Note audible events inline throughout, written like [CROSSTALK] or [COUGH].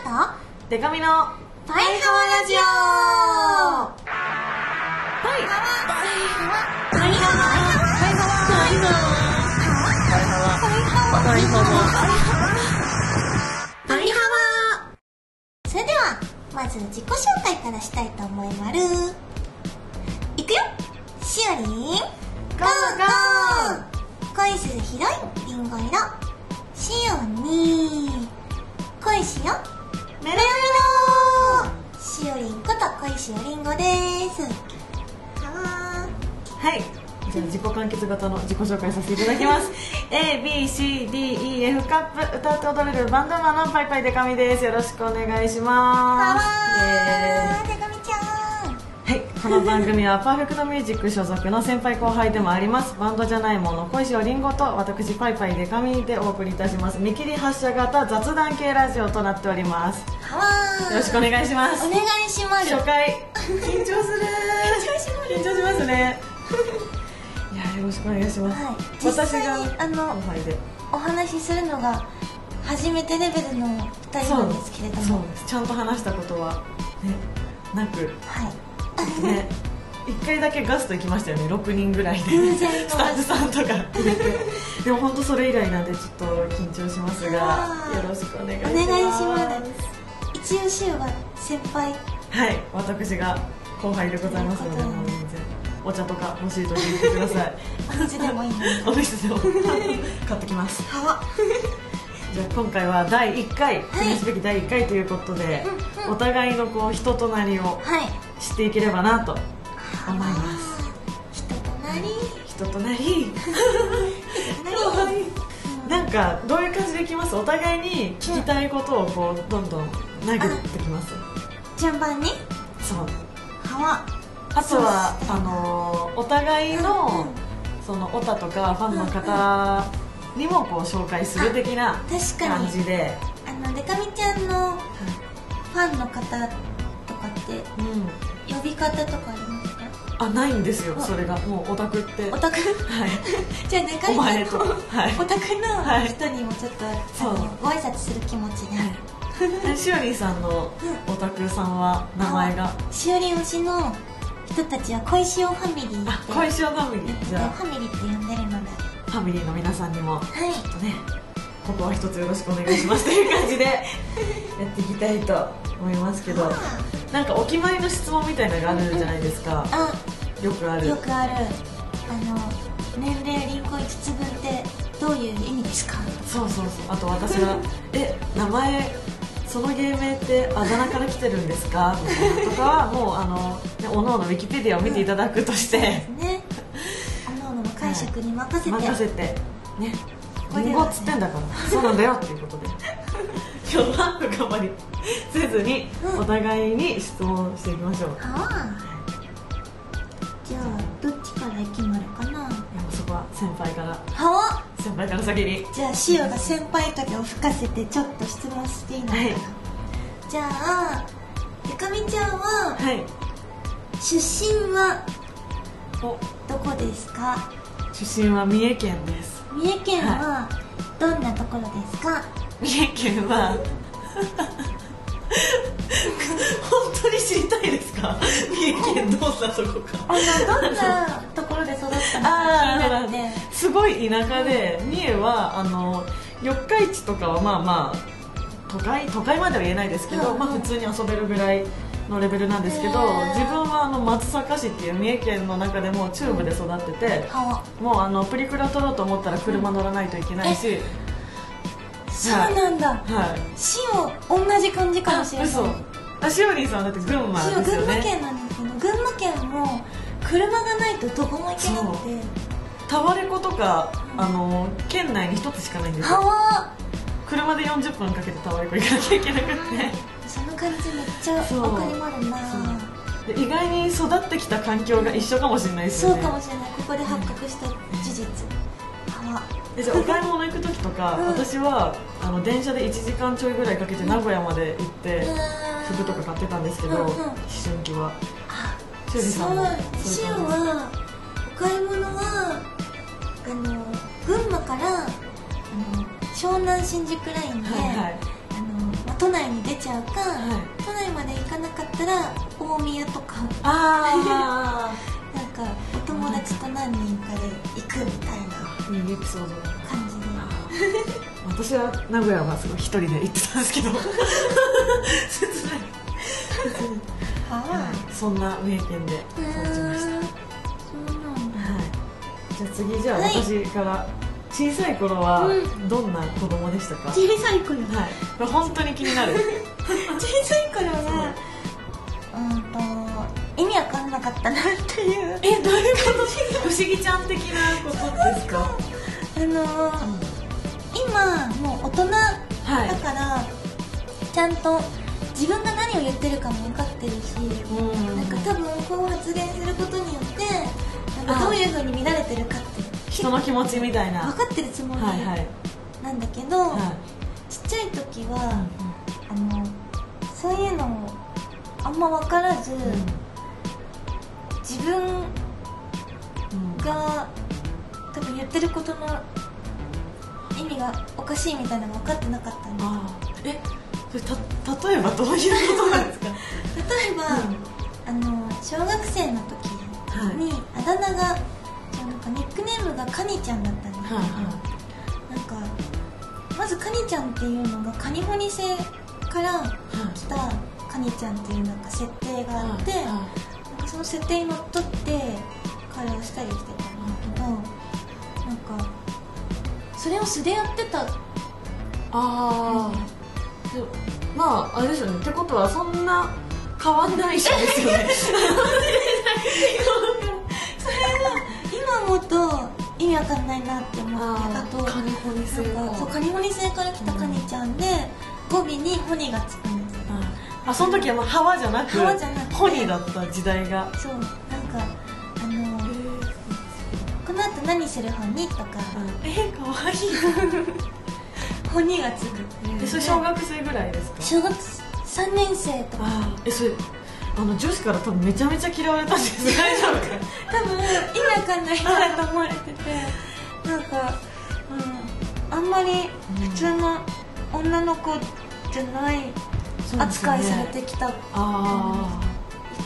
とデカミのパイハワラジオ。パイパイハワ。パイハワ。パイハワ。パイハワ。パイハワ。それではまず自己紹介からしたいと思いまるいくよ。しおりんゴーゴー。恋するヒロイン。リンゴ色。しおに恋しよメロメロしおりんこと恋しおりんごです。ははい。じゃあ自己完結型の自己紹介させていただきます。ABCDEF カップ歌って踊れるバンドマンのパイパイデカミです。よろしくお願いしーます。はわーこの番組はパーフェクトミュージック所属の先輩後輩でもあります。バンドじゃないもの恋しおりんごと私パイパイデカミでお送りいたします。見切り発車型雑談系ラジオとなっております。よろしくお願いします。お願いします。初回。緊張する。緊張しますね。いやよろしくお願いします、はい。実私があの後輩で。お話しするのが初めてレベルの2人なんですけれどそうもです。ちゃんと話したことはねなく。はいね。1回だけガスト行きましたよね。6人ぐらいで。スタッフさんとか。入れてでも本当それ以来なんでちょっと緊張しますがよろしくお願いしおます。願いします。一応しおが先輩。はい。私が後輩でございますのでもう全然お茶とか欲しいと言ってください。[LAUGHS] お水でもいいお店でも。買ってきます。は。わじゃあ今回は第1回記念すべき第1回ということで、うんうん。お互いのこう人となりをはい知っていければなと思います。人となり。人となり。なんかどういう感じでいきます？お互いに聞きたいことをこうどんどん投げてきます。順番に？そう。はわあとはあのーお互いのそのオタとかファンの方にもこう紹介する的な確かに。感じで、あのデカミちゃんのファンの方うん、呼び方とかありますか？あないんですよあ。それが。もうオタクって。オタク？はい。[LAUGHS] じゃあデカミちゃお前と。ん [LAUGHS] のはい。オタクはいの人にもちょっと、そう。あのご挨拶する気持ちで、はい。しおりんさんのオタクさんは名前が？しおりん推しの人たちは恋しおファミリーあって。恋しおファミリー。じゃファミリーって呼んでるので。あファミリーの皆さんにもはい。ちょっとねここは一つよろしくお願いしますという感じで [LAUGHS] やっていきたいと思いますけどなんかお決まりの質問みたいなのがあるじゃないですか。あよくある。よくある。あの年齢輪行5つ分ってどういう意味ですか？そうそうそう。あと私が「[LAUGHS] え名前その芸名ってあだ名から来てるんですか?」みたいなとかはもうあの、ね、おのおのウィキペディアを見ていただくとして。ね。おのおのの解釈に任せて、任せて。ね。ここではね。つってんだから。そうなんだよっていうことで。[LAUGHS] 今日は深掘りせずにうん。お互いに質問していきましょう、あ。じゃあどっちから決まるかな？もうそこは先輩から。はあ。先輩から先に。じゃあしおが先輩影を吹かせてちょっと質問していいのかな、はい。じゃあゆかみちゃんははい。出身はおどこですか？出身は三重県です。三重県はどんなところですか、三重県は本当に知りたいですか？三重県どんなとこか。あのどんなところで育ったの？かすごい田舎で三重はあの四日市とかはまあまあ都会都会までは言えないですけど、まあ、普通に遊べるぐらいのレベルなんですけど自分はあの松阪市っていう三重県の中でも中部で育ってて、はもうあのプリクラ撮ろうと思ったら車乗らないといけないし、あそうなんだ。はい。しお同じ感じかもしれない。嘘。あしおりんさんだって群馬ですよね。群馬県なんですけど群馬県も車がないとどこも行けなくて。タワレコとかあの県内に一つしかないんですよ。は車で40分かけてタワレコ行かなきゃいけなくって。その感じめっちゃそう。わかりまるな。意外に育ってきた環境が一緒かもしれないですそうよねかもしれない。ここで発覚した事実。はでじゃあお買い物行く時とか、うん。私はあの電車で1時間ちょいぐらいかけて名古屋まで行って、服とか買ってたんですけど、うんうん。思春期は。あしおりさんもそう。しおそういう感じ？はお買い物はあの群馬からあの湘南新宿ラインで、はいはい。あのまあ都内に出ちゃうか、はい。都内まで行かなかったら大宮とか。あ [LAUGHS] なんかお友達と何人かで行くみたいな。あいいエピソード感じで私は名古屋はすごい一人で行ってたんですけど。切ない。はい。そんな三重県でう過ごしましたそうなんだはい、じゃあ次じゃあ私から、小さい。頃はどんな子供でしたか、小さい。頃これ本当に気になる小さい。頃はうんと意味わかんなかったなっていう。えどういうこと？不思議ちゃん的なことですか？あのー今もう大人だはい。から、ちゃんと自分が何を言ってるかも分かってるし、うん。なんか多分こう発言することによってなんかあ。どういう風に見られてるかって人の気持ちみたいな。分かってるつもりはいはい。なんだけど、はい。ちっちゃい時は、あのそういうのをあんま分からず、自分うんが多分言ってることの意味がおかしいみたいなの分かってなかったんで。あーえそれた例えばどういうことなんですか？[LAUGHS] 例えば、あの小学生の時に、あだ名がそうなんかニックネームがカニちゃんだったんですけど、はいはなんかまずカニちゃんっていうのがカニホニ星から来たカニちゃんっていうなんか設定があって、はいはいその設定にのっとって会話したりしてたんだけど、なんかそれを素でやってた。ああでまああれですよね。ってことはそんな変わんない人ですよね。[LAUGHS] 今思うと意味わかんないなって思ってあとカニホニ星なんかそうカニホニ星から来たカニちゃんで、語尾にホニがつくんですよあその時はもうハワじゃなくハワじゃなくて。ホニだった時代が。そうなんかあのこの後何するホニとか。えかわいい。[LAUGHS] ホニがつくえそれ小学生ぐらいですか？小学3年生とか。あーえそれあの女子から多分めちゃめちゃ嫌われたんです大丈夫か。多分意味わかんない人だと思われてて。なんか、うん、あんまり普通の女の子じゃない扱いされてきた、あ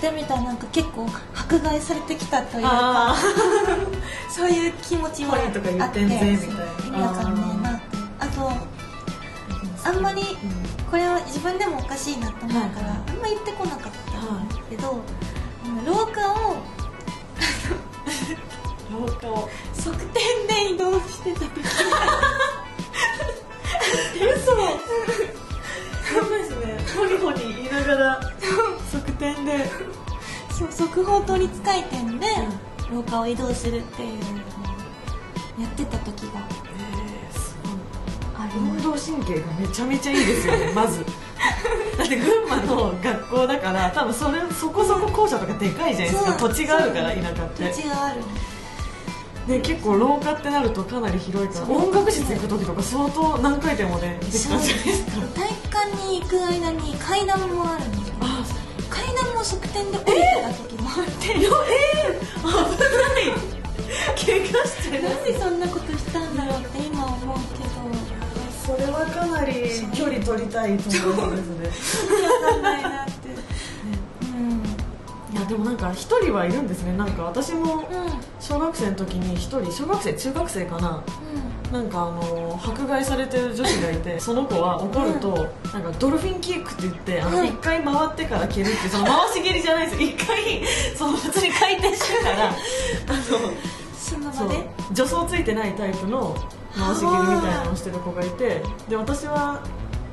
言ってみたらなんか結構迫害されてきたというあか [LAUGHS] そういう気持ちもあって。ホニとか言ってんぜみたいなそう意味わかんねえなあとあんまりこれは自分でもおかしいなと思うから、はい。あんま言ってこなかったんですけど、あの廊下を廊下を。側転で移動してた時。[LAUGHS] 嘘 [LAUGHS] ホニホニ言いながら側転でそう速報倒立回転で廊下を移動するっていうのをやってた時がえーすごいある運動神経がめちゃめちゃいいですよねまずだって群馬の学校だから多分それそこそこ校舎とかでかいじゃないですか土地があるから田舎って土地があるで結構廊下ってなるとかなり広いから。音楽室行く時とか相当何回転もねできたじゃないですか？体育館に行く間に階段もあるんですよ。あ階段も側転で降りてた時もあって、えー、危ない。怪我してる。なんでそんなことしたんだろうって今思うけそれはかなり距離取りたいと思うんですね。ど意味わかんないなでもなんか一人はいるんですね。なんか私もうん。うん小学生の時に一人小学生中学生かな。なんかあの迫害されてる女子がいて [LAUGHS] その子は怒ると、なんかドルフィンキックって言ってあのうん。一回回ってから蹴るってその回し蹴りじゃないです。よ一回その普通に回転してから [LAUGHS] あのその場で？助走ついてないタイプの回し蹴りみたいなのをしてる子がいてで私は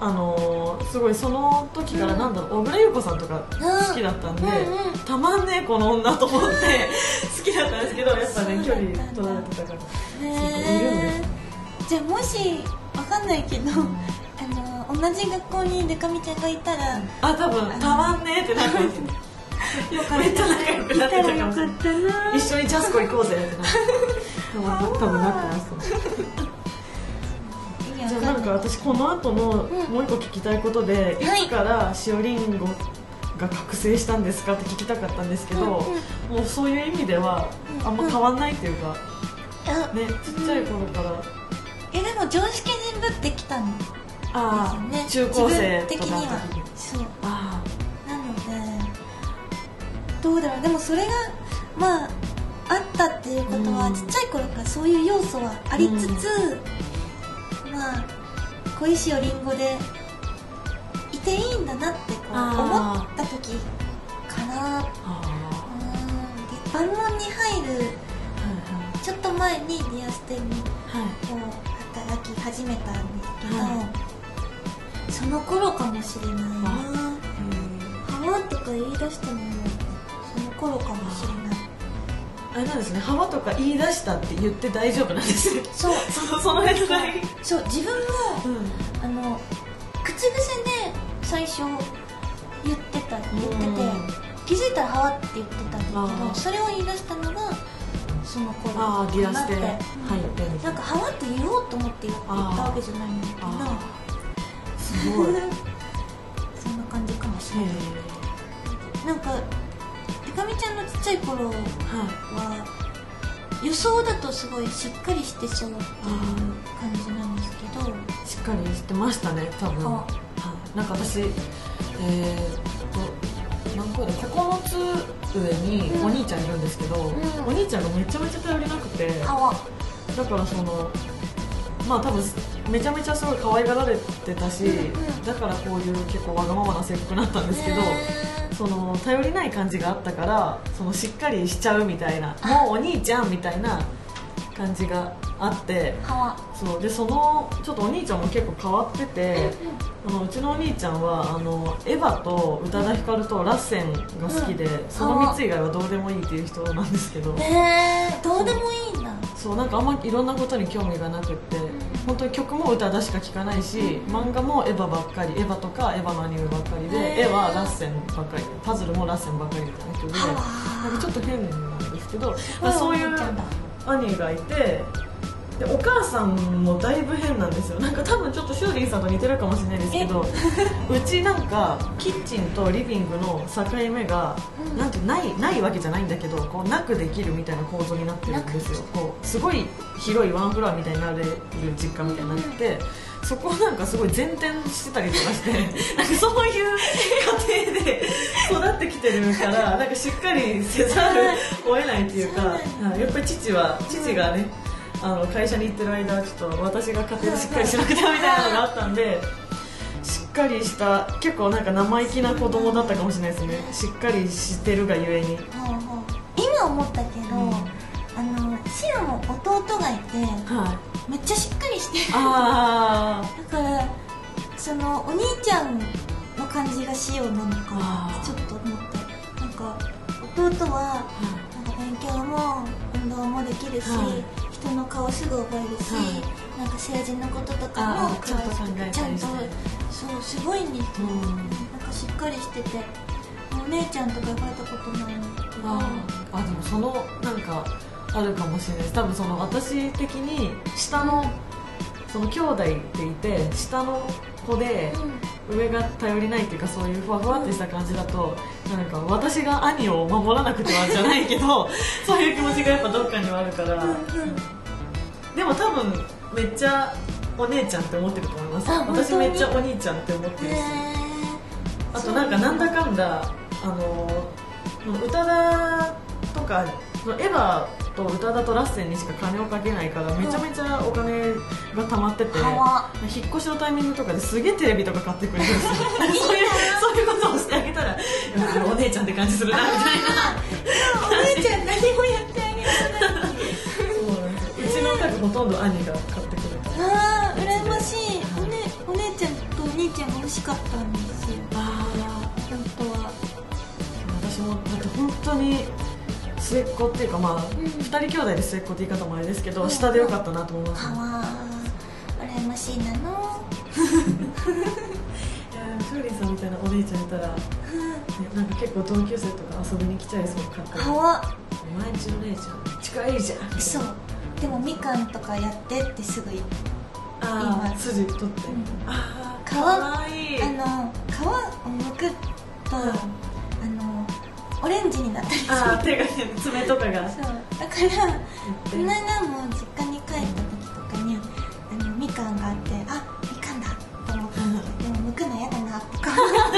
あのーすごいその時からなんだろう小倉優子さんとか好きだったんで、うん。うんたまんねえこの女と思って [LAUGHS] 好きだったんですけどやっぱね距離取られてたから。じゃあもしわかんないけど、あの同じ学校にデカミちゃんがいたら、あ多分たまんねえってなって [LAUGHS] よかめっちゃ仲良くなってたかもしれな。[LAUGHS] 一緒にジャスコ行こうぜってなって。多分なってましたじゃあなんか私この後のもう一個聞きたいことで、うん、いつからしおりんごが覚醒したんですかって聞きたかったんですけど、うんうん、もうそういう意味ではあんま変わんないっていうか、うん。うん、ねちっちゃい頃から、えでも常識にぶってきたんですよね。中高生的には。そう。あなのでどうだろう。でもそれがまああったっていうことは、うん、ちっちゃい頃からそういう要素はありつつ、まあ小石をりんごでいていいんだなってこう思った時かな。あうん。で万問に入るーちょっと前にリアステにはいはいこう働き始めたんですけど、はその頃かもしれないな。あハワとか言い出したのもその頃かもしれないあれなんですね幅とか言い出したって言って大丈夫なんですね。そう。その [LAUGHS] その辺がいいそう自分もうん。あの口癖で最初言ってた言っててうん。気づいたら「ハワ」って言ってたんだけどそれを言い出したのがその頃ああディアステかな入ってな。んか「ハワ」って言おうと思って言ったわけじゃないんだけどあ [LAUGHS] すごい。へそんな感じかもしれない。え。なんかい頃は予想だとすごいしっかりしてそうっていう感じなんですけど。しっかりしてましたね多分。なんか私えー、っと何個で9つ上にうん。お兄ちゃんいるんですけど、ん。お兄ちゃんがめちゃめちゃ頼りなくてだからそのまあ多分めちゃめちゃすごい可愛がられてたし、うんうん。だからこういう結構わがままな性格になったんですけど、その頼りない感じがあったからそのしっかりしちゃうみたいな [LAUGHS] もうお兄ちゃんみたいな感じがあってそうでそのちょっとお兄ちゃんも結構変わっててあのうちのお兄ちゃんはあのエヴァと宇多田ヒカルとラッセンが好きで、その3つ以外はどうでもいいっていう人なんですけど、へえどうでもいいんだ。そうなんかあんまいろんなことに興味がなくって、本当に曲も宇多田しか聴かないし、漫画もエヴァばっかりエヴァとかエヴァのアニメばっかりで、絵はラッセンばっかりパズルもラッセンばっかりみたいな人ではなんかちょっと変なんですけど、ごいそういう兄がいてでお母さんもだいぶ変なんですよ。なんか多分ちょっとシューリンさんと似てるかもしれないですけどうちなんかキッチンとリビングの境目が、うん。なんてないないわけじゃないんだけどこうなくできるみたいな構造になってるんですよ。こうすごい広いワンフロアみたいになれる実家みたいになってて、そこをなんかすごい前転してたりとかして [LAUGHS] なんかそういう家庭で育ってきてるからなんかしっかりせざるを得ないっていうか、やっぱり父は父がね、あの会社に行ってる間はちょっと私が家庭でしっかりしなくてはみたいなのがあったんでしっかりした結構なんか生意気な子供だったかもしれないですね。しっかりしてるがゆえに。今思ったけど、うん。あのシオも弟がいてはい。めっちゃしっかりしてる。あだからそのお兄ちゃんの感じがシオなのかちょっと思ったなんか弟はあなんか勉強も運動もできるし、はい人の顔すぐ覚えるし、はい。なんか政治のこととかもちゃんと考えたりして。ちゃんとそうすごいんですよ、うん。なんかしっかりしててお姉ちゃんとか呼ばれたことないんだけどああでもそのなんかあるかもしれないです。多分その私的に下のその兄弟っていて下の子で上が頼りないっていうかそういうふわふわってした感じだとなんか私が兄を守らなくてはじゃないけど [LAUGHS] そういう気持ちがやっぱどっかにはあるから、うんうんでも多分めっちゃお姉ちゃんって思ってると思います。私めっちゃお兄ちゃんって思ってるし、へあとなんかなんだかんだあの宇多田とかエヴァと宇多田とラッセンにしか金をかけないからめちゃめちゃお金が貯まってて、引っ越しのタイミングとかですげえテレビとか買ってくれるんですよ。そ [LAUGHS] ういう [LAUGHS] そういうことをしてあげたら [LAUGHS] お姉ちゃんって感じするなみたいなお姉ちゃん何もやってあげら。れないそうちの家具ほとんど兄が買ってくれたあー羨ましい。お,、ね、お姉ちゃんとお兄ちゃんが欲しかったんですよ。あ本当は。私もだって本当に末っ子っていうかまあ、ん。二人兄弟で末っ子って言い方もあれですけど、うん。下でよかったなと思います、ね、かわ羨ましいなの。いやーリーさんみたいなお姉ちゃんいたら、ね、なんか結構同級生とか遊びに来ちゃいそうかっこいいかわ。お前んちの姉ちゃん近いじゃん。そうでもみかんとかやってってすぐ言う。ああ今。筋取って、ん。ああ皮かわいい。あの皮を剥くと、うんオレンジになったりする。ああ手が爪とかが。そう。だからこの間も実家に帰った時とかにあのみかんがあってあみかんだと思ってでも剥くの嫌だなとか思って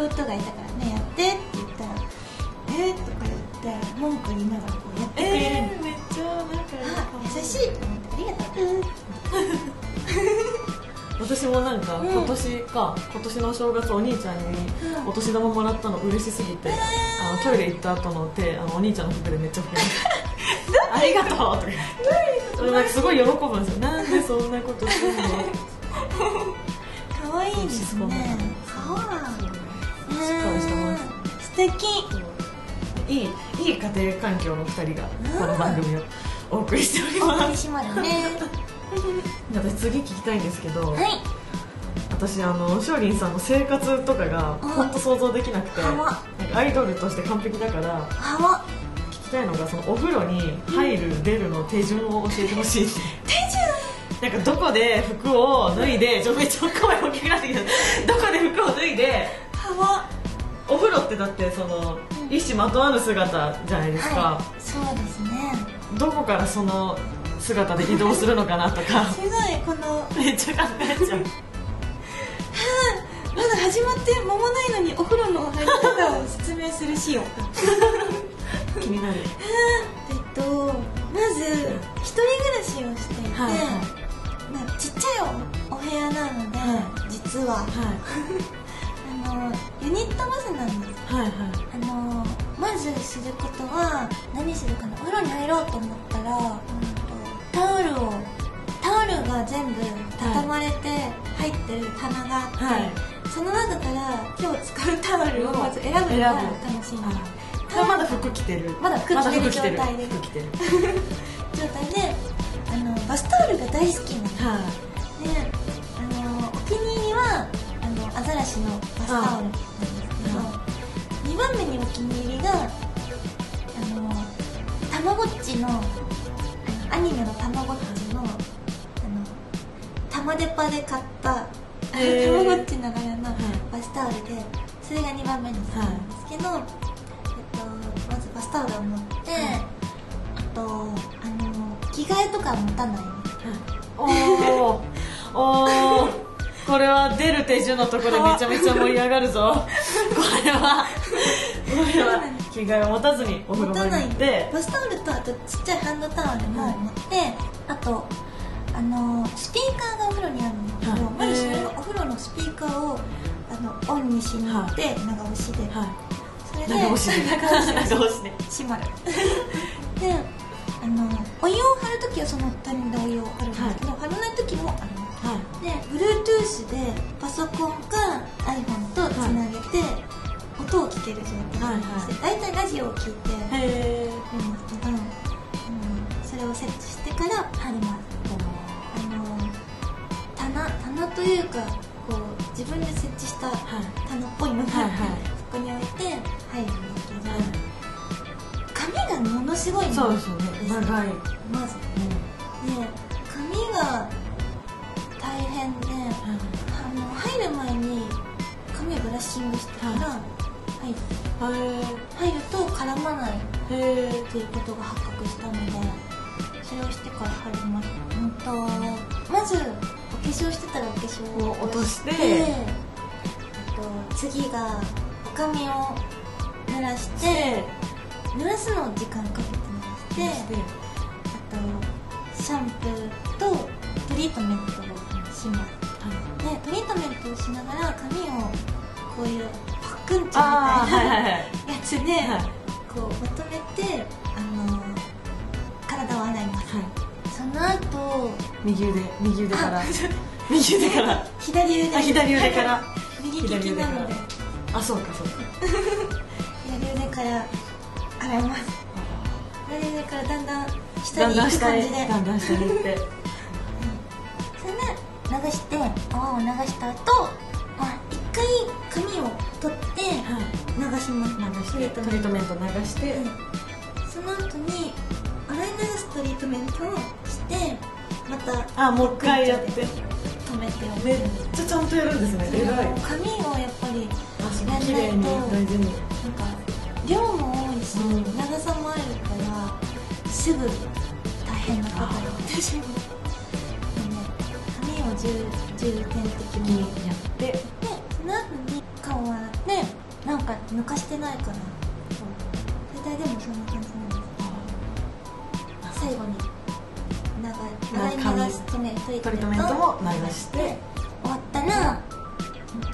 弟がいたからねやってって言文句言いながらこうやってくれるの、えー、めっちゃなんかあ優しいと思ってありがとう、[LAUGHS] 私もなんかうん。今年か、今年の正月お兄ちゃんにうん。お年玉もらったの嬉しすぎて、あのトイレ行った後の手あのお兄ちゃんの服でめっちゃ拭きましたありがとうとか言って。それなんかすごい喜ぶんですよ。なんでそんなことするの？可愛いですね。そうなんだしっかりしてます。素敵。いいいい家庭環境の2人がこの番組をお送りしております。お送りしますね私次聞きたいんですけど、はい。私あのしおりんさんの生活とかがうん本当想像できなくてアイドルとして完璧だから聞きたいのがそのお風呂に入る出るの手順を教えてほしい。っ [LAUGHS] て手なんかどこで服を脱いでちょめっちゃ声大きくなってきたどこで服を脱いでお風呂ってだってそのうん。一糸まとわぬ姿じゃないですか、はい。そうですね。どこからその姿で移動するのかなとか。すごいこの。めっちゃ考えちゃう。まだ始まって間もないのにお風呂の入り方を説明するしよう気になる。えっとまず一人暮らしをしていて、はいはい。まあ、ちっちゃいおお部屋なので、は実は。は [LAUGHS] あのユニットバスなんです。いはいはい。あのまずすることは何するかなお風呂に入ろうと思ったら、うんとタオルをタオルが全部畳まれて入ってる棚があって、はい。その中から今日使うタオルをまず選ぶのが楽しいんですあまだ服着てる。まだ服着てる状態で服着てる。状態で [LAUGHS] あのバスタオルが大好きなの。はであのお気に入りはあのアザラシのバスタオルなんですけど、は2番目にお気に入りがあのたまごっちのアニメのたまごっちのあの玉デパで買ったたまごっちの柄のい。バスタオルでそれが2番目に好きなんですけど、えっと、まずバスタオルを持って、あとあの着替えとかは持たないお [LAUGHS] おおおこれは出る手順のところでめちゃめちゃ盛り上がるぞ。[LAUGHS] これは。これは着替えを持たずにお風呂場持たないに行って。バスタオルとあとちっちゃいハンドタオルも持って、あとあのスピーカーがお風呂にあるんですけど、はいまずそれのお風呂のスピーカーをあのオンにしに行って、長押しで、はい。それで長押しで。長押しで。閉まる。であのお湯を張るときはそのタイミングでお湯を張るんですけど、張らないときもありますはで Bluetooth でパソコンか iPhone とつなげて、音を聞ける状態にして、大体ラジオを聞いていへえるんですけど、うん、それをセットしてから貼りますあの棚棚というかこう自分で設置したはい。棚っぽいのがあって、はいはい。そこに置いて入るんですけど、髪がものすごいそうですよね。長い。まず。で髪が大変であの入る前に髪をブラッシングしてから入るへ入ると絡まないっていうことが発覚したのでそれをしてから入りますうんとまずお化粧してたらお化粧をを落として。あと次がお髪を濡らして濡らすのを時間かけて濡らして。あとシャンプーとトリートメントをします。でトリートメントをしながら髪をこういうパックンチョみたいああはいはいなはい。やつで、はい。こうまとめてあの体を洗います。はい。その後右腕右腕から。あ [LAUGHS] 右腕から。左腕あ左腕から。右利きなので。あそうかそうか。[LAUGHS] 左腕から洗います。左腕からだんだん下に行く感じで。だんだん下に行って。[LAUGHS] それで流して泡を流した後、まあ一回髪を取って流します。流してトリートメント流して。うん。その後に洗い流すトリートメントをしてまたあもう一回やって。止めてめっちゃちゃんとやるんですね。偉い。髪をやっぱりあそう綺麗に大事に。なんか量も多いし、うん。長さもあるからすぐ大変なことになってしまう。髪を重重点的にやってか抜かしてないかなそれ体でもそんな感じなんです最後に長い長い流しトメトリトリートメントも流して。終わったら、うんと、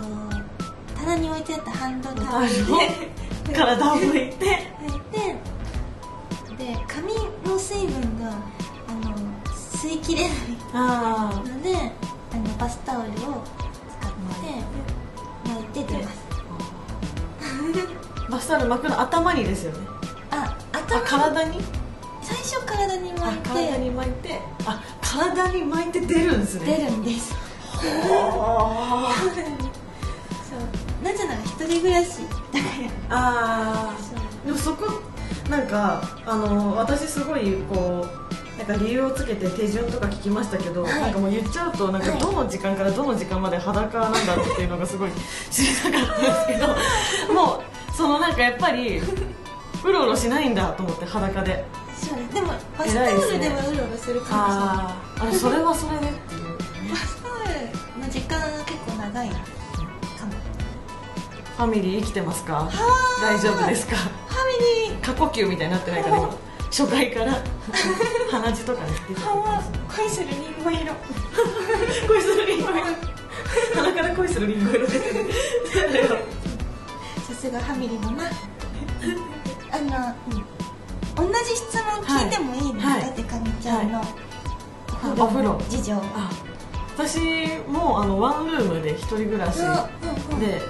棚に置いてあったハンドタオルで体を拭いて拭いてで髪の水分があの吸いきれないのであのバスタオルをバスタ巻くの頭にですよね。ああ頭体に？最初体にあ巻いて。体に巻いて。あ体に巻いて出るんですね。出るんです。あ。そう。なぜなら一人暮らしだから。あそう。でもそこなんかあの私すごいこうなんか理由をつけて手順とか聞きましたけど、はい。なんかもう言っちゃうとなんかはい。どの時間からどの時間まで裸なんだろうっていうのがすごい知りたかったんですけどもうそのなんかやっぱりうろうろしないんだと思って裸で。そうですでもバスタオルではうろうろするかもしれないああそれはそれで。っていうバスタオルの時間が結構長いかも。ファミリー生きてますか？ー大丈夫ですか？ファミリー。過呼吸みたいになってないから今初回から [LAUGHS] 鼻血とかね出てる。恋するリンゴ色。[LAUGHS] 恋するリンゴ色。鼻から恋するリンゴ色出てる。さ [LAUGHS] すがファミリーだな。[LAUGHS] あの、同じ質問聞いてもいいですか、はい。ってかみちゃんの、お風呂。事情。あ私もあのワンルームで一人暮らし。うんうんうん。で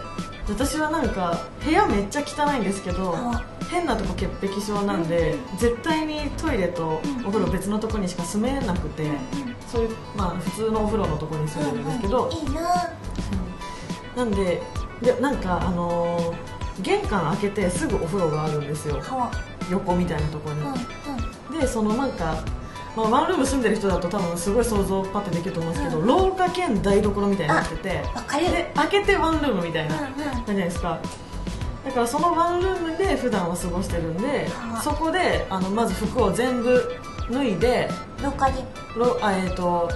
私はなんか部屋めっちゃ汚いんですけどあ。変なとこ潔癖症なんで絶対にトイレとうん。お風呂別のとこにしか住めなくてそういうまあ普通のお風呂のとこに住んでるんですけど。いいな。なんででなんかあのー玄関開けてすぐお風呂があるんですよ。は横みたいなところに。うんうん。でそのなんか、まあ、ワンルーム住んでる人だと多分すごい想像パッてできると思うんですけど、うん。廊下兼台所みたいになっててで開けてワンルームみたいな感じじゃないですか。だからそのワンルームで普段は過ごしてるんではあそこであのまず服を全部脱いで廊下でろあ、えー、と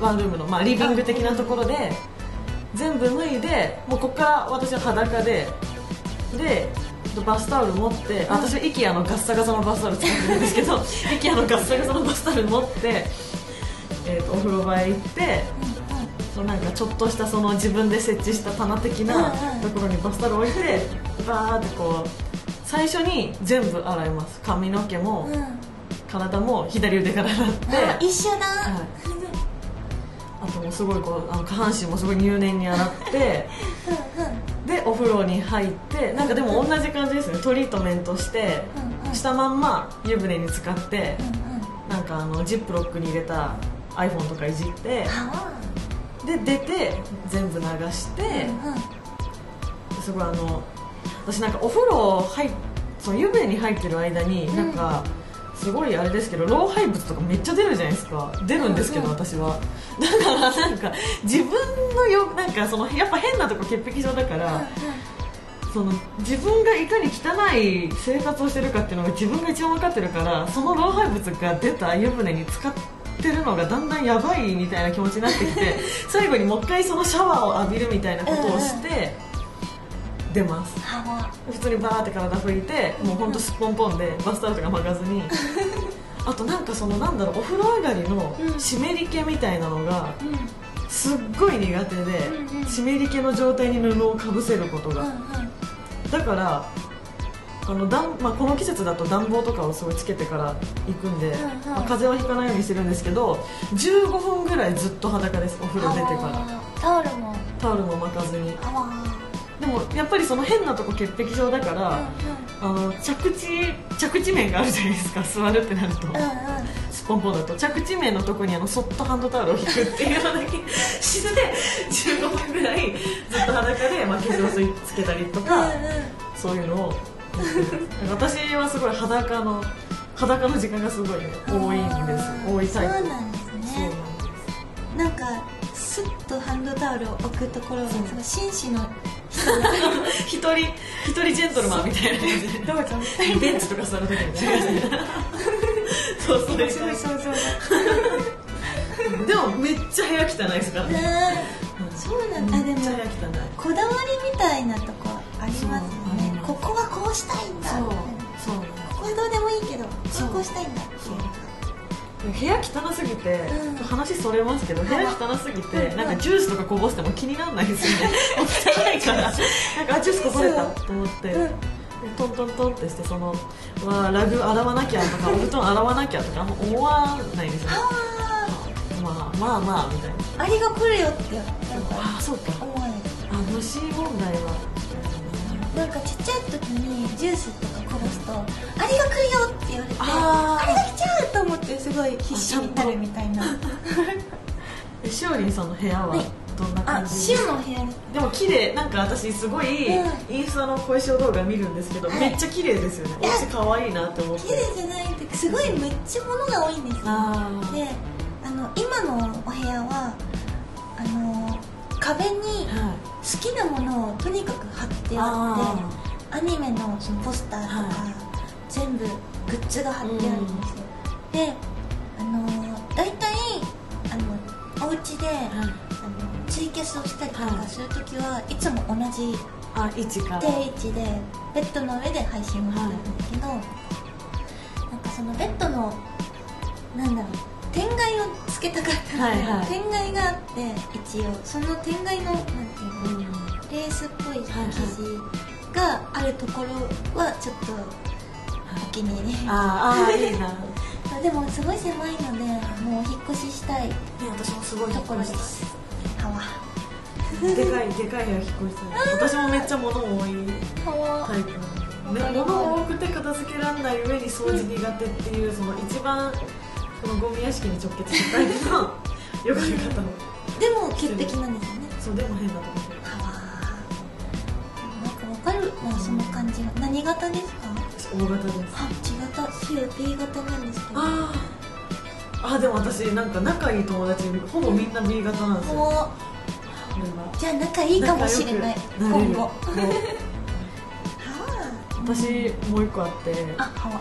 ワンルームの、まあ、リビング的なところで全部脱いでもうここから私は裸ででバスタオル持って、あ私は IKEA のガッサガサのバスタオル使ってるんですけど [LAUGHS] IKEA のガッサガサのバスタオル持って、えー、とお風呂場へ行ってそのなんかちょっとしたその自分で設置した棚的なところにバスタオル置いてバーってこう最初に全部洗います。髪の毛もうん。うん体も左腕から洗って、あ一緒だ、はい。あともうすごいこうあの下半身もすごい入念に洗ってうんうんでお風呂に入ってなんかでも同じ感じですね。トリートメントしてうんうん。したまんま湯船に浸かってうんうん。なんかあのジップロックに入れた iPhone とかいじってはで出て全部流してうんうん。すごいあの私なんかお風呂入っその湯船に入ってる間にうんなん。か、すごいあれですけど老廃物とかめっちゃ出るじゃないですか。出るんですけど、私は。だからなんか自分のよなんかそのやっぱ変なとこ潔癖症だから、その自分がいかに汚い生活をしてるかっていうのが自分が一番分かってるからその老廃物が出た湯船に使ってるのがだんだんやばいみたいな気持ちになってきて [LAUGHS] 最後にもう一回そのシャワーを浴びるみたいなことをして出ます。は普通にバーって体拭いてもうほんとすっぽんぽんでバスタオルとか巻かずに。[LAUGHS] あとなんかそのなんだろうお風呂上がりのうん。湿り気みたいなのがすっごい苦手で湿り気の状態に布をかぶせることが。うんだからあの暖まあ、この季節だと暖房とかをすごいつけてから行くんで、まあ風邪はひかないようにしてるんですけど15分ぐらいずっと裸ですお風呂出てから。らタオルも。タオルも巻かずにでもやっぱりその変なとこ潔癖症だから、あの着地着地面があるじゃないですか座るってなると、うんうん。うんスポンポンだと。着地面のとこにあのそっとハンドタオルを引くっていうのだけして15分ぐらいずっと裸で、まあ、化粧水つけたりとか、そういうのを。やってます私はすごい裸の裸の時間がすごい、ね、多いんです。多いタイプ。そうなんですそうねなんかスッとハンドタオルを置くところが紳士の [LAUGHS] 一人一人ジェントルマンみたいな。感じでどう。ぞベンチとか座る時みたいな感じでそうそういう。すごい想像がでもめっちゃ部屋汚いですから。ねねそうなんだ。あでもこだわりみたいなとこありますね。ここはこうしたいんだ。そうみたいなそう。なんですこうしたいんだ。っていう。のが部屋汚すぎて、うん。話それますけど部屋汚すぎて、うん。なんかジュースとかこぼしても気にならないですよね。汚いから。なんかあジュースこぼれたと思って、トントントンってしてそのわあラグ洗わなきゃとかお布団洗わなきゃとか思わないですよ。ねあまあまあまあみたいな。あアリが来るよってなんかああそうか。あ虫問題はなんかちっちゃい時にジュースとかこぼすと「アリが来るよ!」って言われて「あー。アリが来ちゃう!」と思ってすごい必死になるみたいな。[LAUGHS] えしおりんさんの部屋ははい。どんなあ感じ？塩の部屋。にでも綺麗。なんか私すごいうん。インスタの声塩動画見るんですけど、はい。めっちゃ綺麗ですよね。いや私可愛いなって思って。綺麗じゃないってすごいめっちゃ物が多いんですよ。であの今のお部屋はあの壁には好きなものをとにかく貼ってあってアニメのそのポスターとか、はい全部グッズが貼ってあるんですよ、であの大体あのお家で、い、はい、あのツイキャスをしたりとかするときはいつも同じあ位置か。ら定位置でベッドの上で配信をしてるんですけど、なんかそのベッドのなんだろう天蓋をつけたかったので、はいはい。天蓋があって一応その天蓋のなんていうの、レースっぽい生地があるところはちょっとお気に入り。あーあーいいな。[LAUGHS] でもすごい狭いのでもうお引っ越ししたい。ね私もすごいところですハワ。でかいでかい部屋引っ越したい。[LAUGHS] 私もめっちゃ物多いタイプなの。で物多くて片付けられない上に掃除苦手っていうその一番そのゴミ屋敷に直結したタイプのよくある方のでも潔癖なんですよね。そうでも変なとこハワなんかわかる。なその感じが何型ですか？私大型です。あ違った。シュ B 型なんですけど。あーあでも私なんか仲いい友達ほぼみんな B 型なんですよ。おじゃあ仲いいかもしれない。今後。もう [LAUGHS] 私もう一個あって。あハワ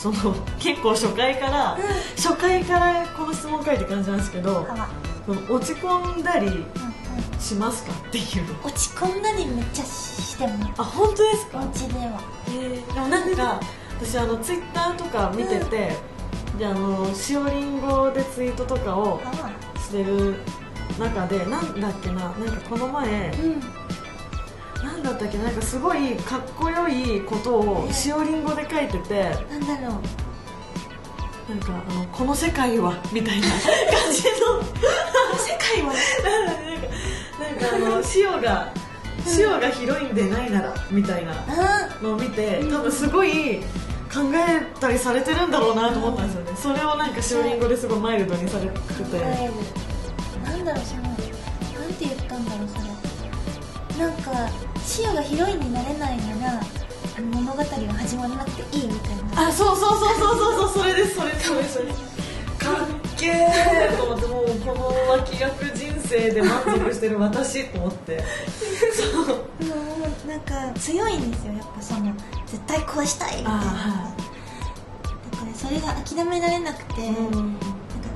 その結構初回から、初回からこの質問書いて感じなんですけどハワその落ち込んだりうんうんしますかっていう落ち込んだりめっちゃしてもあ本当ですか？お家では。でもなんか私あのツイッターとか見てて、であのしおりんごでツイートとかをしてる中でなんだっけななんかこの前うんなんだったっけなんかすごいかっこよいことをしおりんごで書いててなんだろう。なんかあのこの世界はみたいな。感じの世界は。なんかなんかあの塩が塩が広いんでないならみたいなあのを見て多分すごい考えたりされてるんだろうなと思ったんですよね。それをなんかしおりんごですごいマイルドにされてて。なんだろうそのなんて言ったんだろうそれ。なんかシオがヒロインになれないなら物語は始まらなくていいみたいな。あそうそうそうそうそうそうそれですそれそれそれかっけーと思ってもうこの脇役人生で満足してる私と思って。そう。もうなんか強いんですよやっぱその絶対こうしたいみたいな。はだからそれが諦められなくて、なんかうん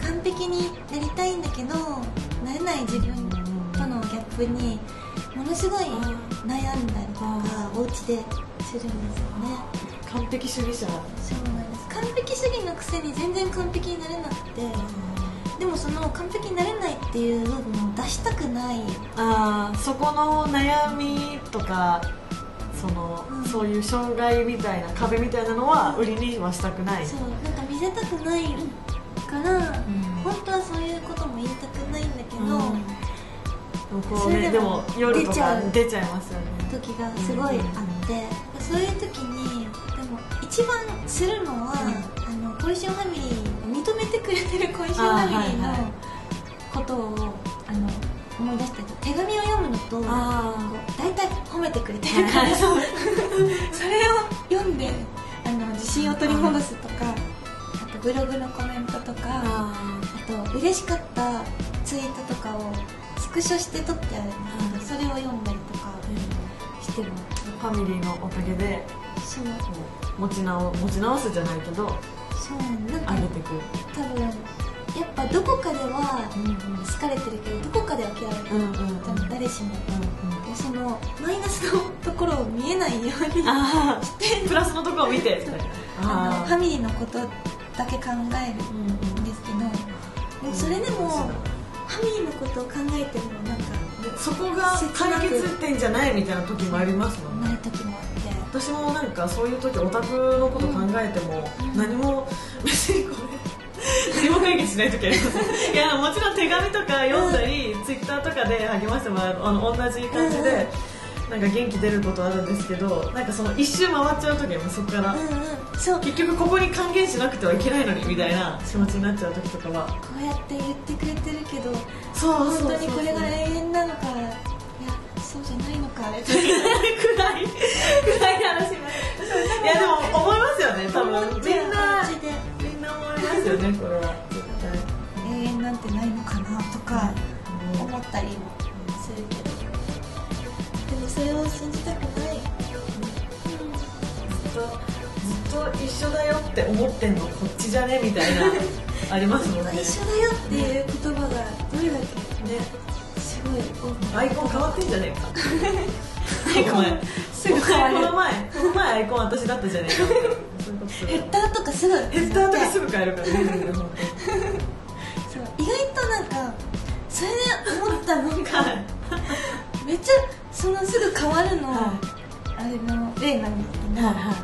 完璧になりたいんだけどなれない自分とのギャップにものすごい悩んだりとかお家でするんですよね。完璧主義者。そうなんです。完璧主義のくせに全然完璧になれなくて。でもその完璧になれないっていう部分を出したくない。あーそこの悩みとかその、うん。そういう障害みたいな壁みたいなのは売りにはしたくない、そう。なんか見せたくないから、うん。本当はそういうことも言いたくないんだけど、うんこそうねでもも夜と出ちゃうか出ちゃいますよね。時がすごいあって、そういう時にでも一番するのは、あの小石ファミリーを認めてくれてる小石ファミリーのことをあの思い出したり手紙を読むのと大体褒めてくれてるから、[LAUGHS] [LAUGHS] それを読んであの自信を取り戻すとかあとブログのコメントとかああと嬉しかったツイートとかをスクショして撮ってある。んですけどそれを読んだりとか。してるファミリーのおかげで。そう。持ち直持ち直すじゃないけど。そう。なんか上げていく、多分やっぱどこかではうんうん。好かれてるけどどこかでは嫌われてる、うんうん。誰しもうんでそのマイナスのところを見えないようにああプラスのところを見て。あのあファミリーのことだけ考えるうんうん。んですけど、それでもファミリーのことを考えてもなんかでそこが解決点じゃないみたいな時もありますもんね。ない時もあって。私もなんかそういう時オタクのこと考えてもうん。何も別にこれ何も解決しない時ありますいやもちろん手紙とか読んだり、ツイッターとかで励ましてもらうあの同じ感じで、なんか元気出ることあるんですけどなんかその一周回っちゃう時はもうそこから、うんうん。そう。こ結局ここに還元しなくてはいけないのにみたいな気持ちになっちゃう時とかは。うやって言ってくれてるけどそう本当にこれが永遠なのかいやそうじゃないのか [LAUGHS] 暗い暗い話になる。いやでも思いますよね多分。みんなみんな思いますよねこれは。絶対永遠なんてないのかなとかうん。思ったりもそれを信じたくない。ずっとずっと一緒だよって思ってんのこっちじゃね？みたいな [LAUGHS] ありますもんね。一緒だよっていう言葉がどれだけねすごいアイコン変わってんじゃねえか。[LAUGHS] すこの前この前アイコン私だったじゃねえか。ヘッダーとかすぐ。ヘッダーとかすぐ変えるからね本そう意外となんかそれで思ったの当にがめっちゃそのすぐ変わるの、はあれの例なんですけど、はいはい。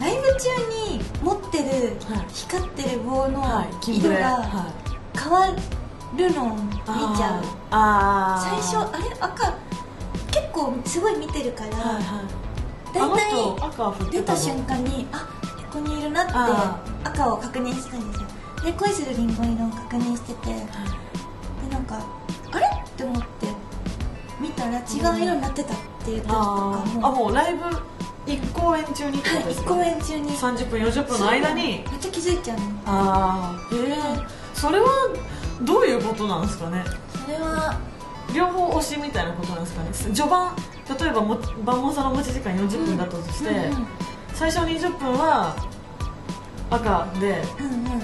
ライブ中に持ってるはい。光ってる棒の色がはい変わるのを見ちゃう。最初あれ赤結構すごい見てるから、はいはい。大あの体人赤振ってたの？出た瞬間にあここにいるなってあ赤を確認したんですよ。で恋するリンゴ色を確認しててでなんかあれ？って思って見たら違う色になってたっていう時とかもあもうライブ1公演中にってことです1か公演中に。30分40分の間に。めっちゃ気づいちゃうの。ああへえそれはどういうことなんですかね？それは。両方推しみたいなことなんですかね？序盤例えばも万門さんの持ち時間40分だったとして、うんうん最初20分は赤でうんうん。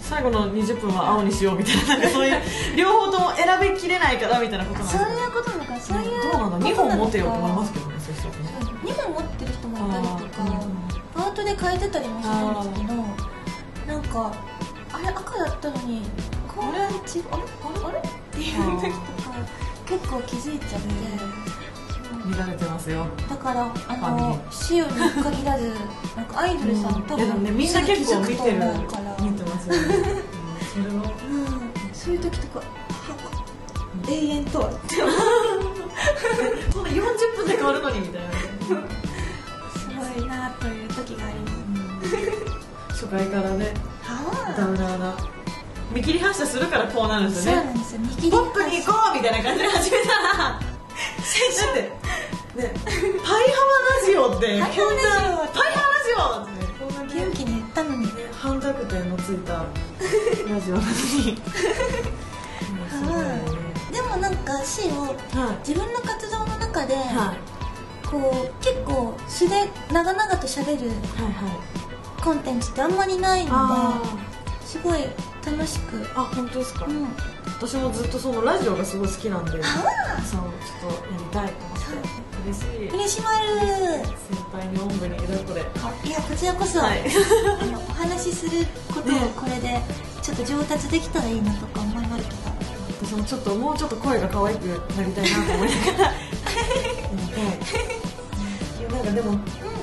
最後の20分は青にしようみたいななんかそういう [LAUGHS] 両方とも選びきれないからみたいなことなんですかそういうことなのかそういうどうなんだ2本持てよと思いますけどねそういう人ってね2本持ってる人もいたりとかパートで変えてたりもするんですけどなんかあれ赤だったのにこれ違うあれ？あれ？あれっていう時とか結構気づいちゃって。見られてますよ。だからあのシオに限らずなんかアイドルさん多分ねみんな結構見てる。から。見てますよね、うん、それをうん。そういう時とかは永遠とはってそんな40分で変わるのにみたいな。[LAUGHS] すごいなという時があります。初回からねはダウナーな見切り発車するからこうなるんですよね。そうなんですよ。見切りポップに行こうみたいな感じで始めた。らだって。ね。パイハワラジオってパイハワラジオこんなパイハワラジオって元気に言ったのに。半濁点のついたラジオなのに。[LAUGHS] [LAUGHS] すごいもなんかシオは自分の活動の中で、こう結構素で長々と喋るはいはい。コンテンツってあんまりないのあですごい楽しく。ーあ本当ですか、うん。私もずっとそのラジオがすごい好きなんでそうちょあっとやりたいと思って。嬉しい。嬉しまる先輩におんぶにい。るこれい。やこちらこそ、はい。お話しすることをねこれでちょっと上達できたらい。い。なとか私もちょっともうちょっと声が可愛くなりたいなと思いながらなん。かでも、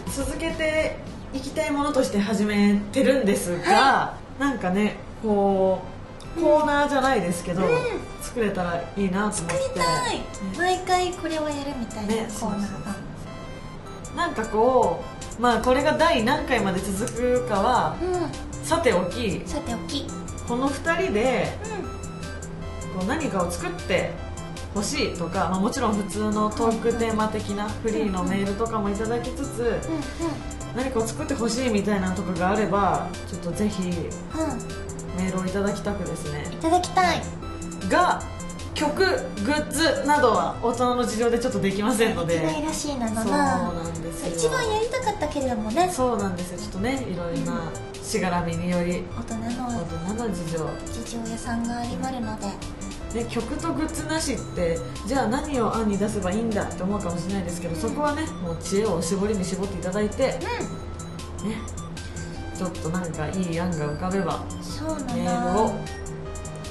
続けていきたいものとして始めてるんですが、なんかねこうコーナーじゃないですけど、うん作れたらいいなと思って。作りたい、毎回これをやるみたいなねコーナーが、なんかこうまあこれが第何回まで続くかはうん。さておきさておき。この2人でうこう何かを作ってほしいとか、まあ、もちろん普通のトークテーマ的なフリーのメールとかもいただきつつ何かを作ってほしいみたいなとかがあればちょっとぜひメールをいただきたくですね。いただきたい。が曲グッズなどは大人の事情でちょっとできませんので。ないらしいなそうのななんですよ。一番やりたかったけれどもね。そうなんですよ。ちょっとねいろいろなしがらみにより大人の大人の事情。事情屋さんがありまるのでで曲とグッズなしってじゃあ何を案に出せばいいんだって思うかもしれないですけどそこはねもう知恵を絞りに絞っていただいて、ね、ちょっとなんかいい案が浮かべばそうだメなールを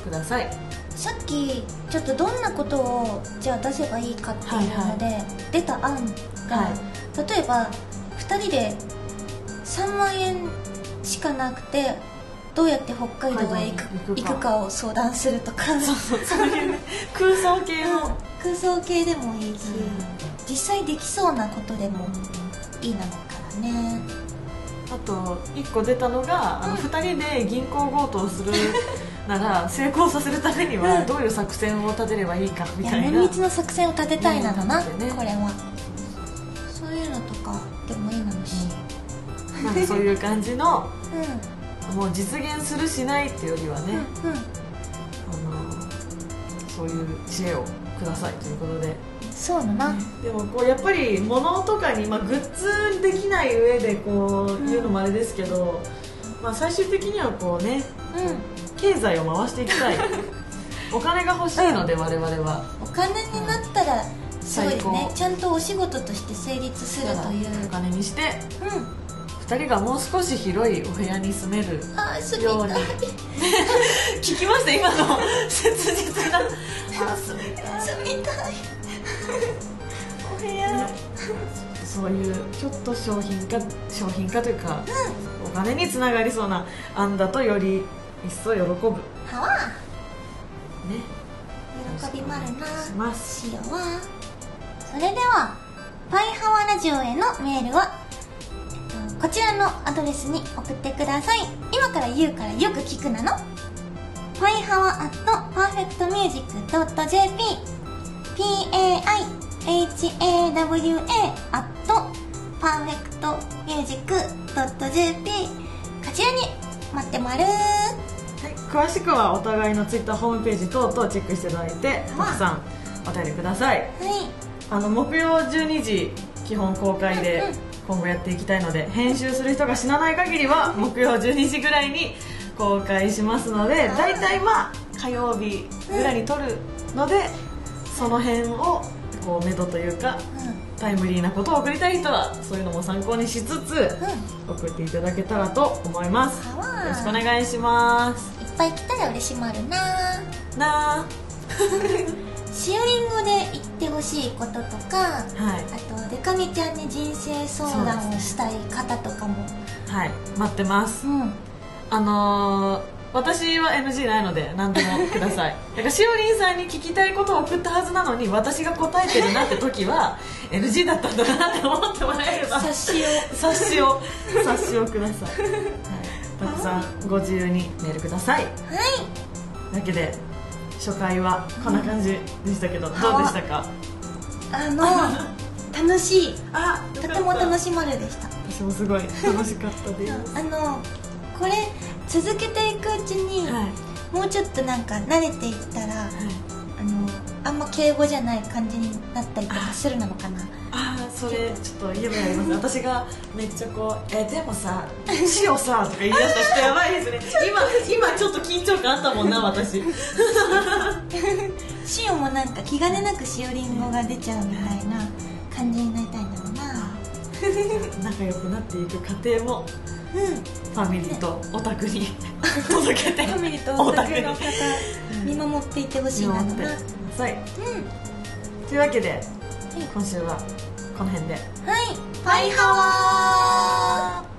ください。さっきちょっとどんなことをじゃあ出せばいいかっていうので、出た案が、は例えば2人で3万円しかなくてどうやって北海道へ行くか。を相談するとか。そういうね空想系の、うん空想系でもいいし、実際できそうなことでもいいなのからね。あと1個出たのが、あのうん。2人で銀行強盗をする [LAUGHS] なら成功させるためにはうん。どういう作戦を立てればいいかみたいな。綿密な作戦を立てたいなのな、これは。そういうのとかでもいいなのし。なんかそういう感じのうんもう実現するしないっていうよりはね、うんうん。あのそういう知恵をくださいということで。そうだな、でもこうやっぱり物とかに、まあ、グッズできない上でこう言うのもあれですけど、まあ、最終的にはこうねうん。経済を回していきたい。[LAUGHS] お金が欲しいので我々は。お金になったらすごいねちゃんとお仕事として成立するという。お金にしてうん2人がもう少し広いお部屋に住めるように。[LAUGHS] 聞きました今の切実な。[LAUGHS] あ住みたい。住みたい。お部屋。そういうちょっと商品化商品化というか、お金につながりそうな案だとより一層喜ぶ。ねはわ喜びまるな。します。しよはそれではパイハワラジオへのメールはえっとこちらのアドレスに送ってください。今から言うからよく聞くなの。パイハワアットパーフェクトミュージック .jp PAIHAWA アットパーフェクトミュージック .jp こちらに待ってまるはい、詳しくはお互いのツイッターホームページ等々チェックしていただいてたくさんお便りください。はい。あの木曜12時基本公開でうんうん今後やっていきたいので編集する人が死なない限りは木曜12時ぐらいに公開しますので大体まあ火曜日ぐらいに撮るのでその辺をこう目処というかうタイムリーなことを送りたい人はそういうのも参考にしつつ送っていただけたらと思います。よろしくお願いします。いっぱい来たら嬉しまるな。なしおりんごで言ってほしいこととかーはい。あとデカミちゃんに人生相談をしたい方とかも。はい。待ってます。うん。あのー私は NG ないので何でもください。[LAUGHS] だからしおりんさんに聞きたいことを送ったはずなのに私が答えてるなって時は [LAUGHS] NG だったんだなって思ってもらえれば。察しを。察しを。[LAUGHS] 察しをください、はい、たくさんご自由にメールください。はい。だけで初回はこんな感じでしたけど、どうでしたか？あの [LAUGHS] 楽しい。あとても楽しまるでした。私もすごい楽しかったです、[LAUGHS] あのこれ続けていくうちに、はい。もうちょっとなんか慣れていったらはい。あのあんま敬語じゃない感じになったりとかするなのかなそれちょっと夢あります。私がめっちゃこう「えでもさ塩さ」とか言い出した人 [LAUGHS] やばいですね。今今ちょっと緊張感あったもんな私。[LAUGHS] しおもなんか気兼ねなくしおりんごが出ちゃうみたいな感じになりたいんだろうな。仲良くなっていく過程もうん。ファミリーとオタクに [LAUGHS] 届けて。ファミリーとオタクの方うん見守っていってほしい見なのな。守ってください。うん。というわけで今週はこの辺で。はい。バイハワー。